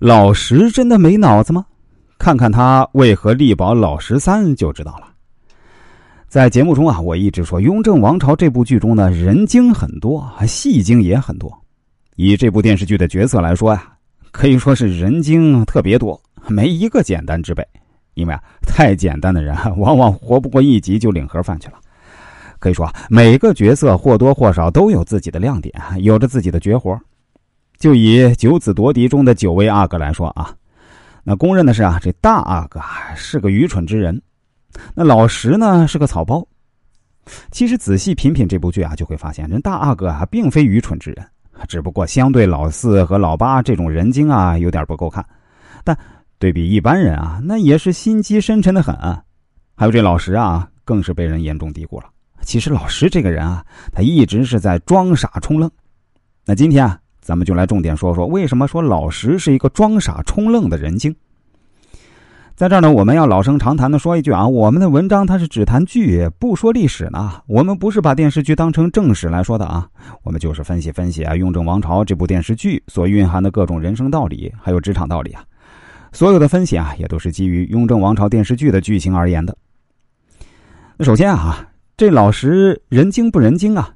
老十真的没脑子吗？看看他为何力保老十三就知道了。在节目中啊，我一直说《雍正王朝》这部剧中呢，人精很多，戏精也很多。以这部电视剧的角色来说呀，可以说是人精特别多，没一个简单之辈。因为啊，太简单的人往往活不过一集就领盒饭去了。可以说啊，每个角色或多或少都有自己的亮点，有着自己的绝活。就以九子夺嫡中的九位阿哥来说啊，那公认的是啊，这大阿哥是个愚蠢之人，那老十呢是个草包。其实仔细品品这部剧啊，就会发现人大阿哥啊并非愚蠢之人，只不过相对老四和老八这种人精啊有点不够看，但对比一般人啊，那也是心机深沉的很。还有这老十啊，更是被人严重低估了。其实老十这个人啊，他一直是在装傻充愣。那今天啊。咱们就来重点说说，为什么说老石是一个装傻充愣的人精。在这儿呢，我们要老生常谈的说一句啊，我们的文章它是只谈剧，不说历史呢。我们不是把电视剧当成正史来说的啊，我们就是分析分析啊《雍正王朝》这部电视剧所蕴含的各种人生道理，还有职场道理啊。所有的分析啊，也都是基于《雍正王朝》电视剧的剧情而言的。那首先啊，这老石人精不人精啊？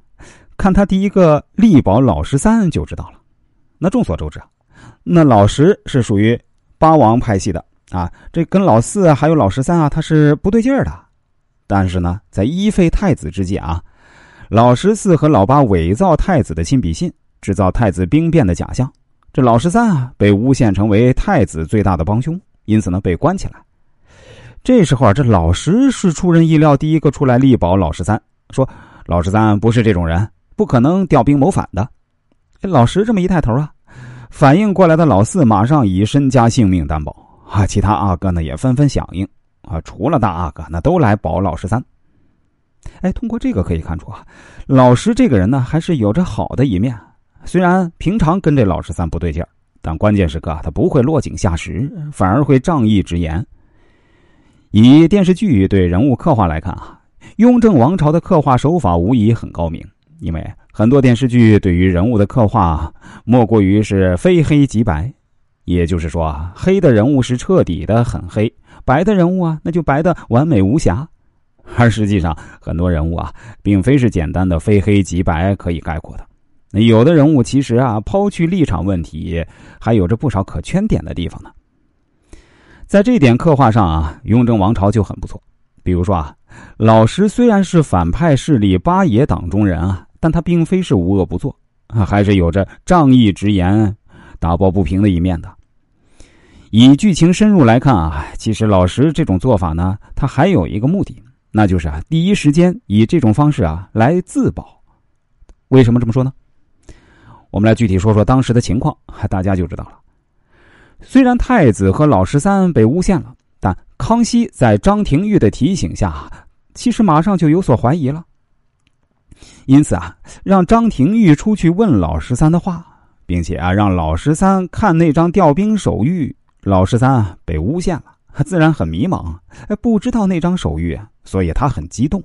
看他第一个力保老十三就知道了。那众所周知啊，那老十是属于八王派系的啊，这跟老四还有老十三啊，他是不对劲儿的。但是呢，在一废太子之际啊，老十四和老八伪造太子的亲笔信，制造太子兵变的假象，这老十三啊被诬陷成为太子最大的帮凶，因此呢被关起来。这时候啊，这老十是出人意料第一个出来力保老十三，说老十三不是这种人。不可能调兵谋反的，老石这么一带头啊，反应过来的老四马上以身家性命担保啊，其他阿哥呢也纷纷响应啊，除了大阿哥，那都来保老十三。哎，通过这个可以看出啊，老石这个人呢还是有着好的一面，虽然平常跟这老十三不对劲儿，但关键时刻他不会落井下石，反而会仗义直言。以电视剧对人物刻画来看啊，雍正王朝的刻画手法无疑很高明。因为很多电视剧对于人物的刻画，莫过于是非黑即白，也就是说啊，黑的人物是彻底的很黑，白的人物啊，那就白的完美无瑕。而实际上，很多人物啊，并非是简单的非黑即白可以概括的。那有的人物其实啊，抛去立场问题，还有着不少可圈点的地方呢。在这点刻画上啊，雍正王朝就很不错。比如说啊，老石虽然是反派势力八爷党中人啊。但他并非是无恶不作啊，还是有着仗义直言、打抱不平的一面的。以剧情深入来看啊，其实老石这种做法呢，他还有一个目的，那就是啊，第一时间以这种方式啊来自保。为什么这么说呢？我们来具体说说当时的情况，大家就知道了。虽然太子和老十三被诬陷了，但康熙在张廷玉的提醒下，其实马上就有所怀疑了。因此啊，让张廷玉出去问老十三的话，并且啊，让老十三看那张调兵手谕。老十三啊被诬陷了，自然很迷茫，不知道那张手谕，所以他很激动。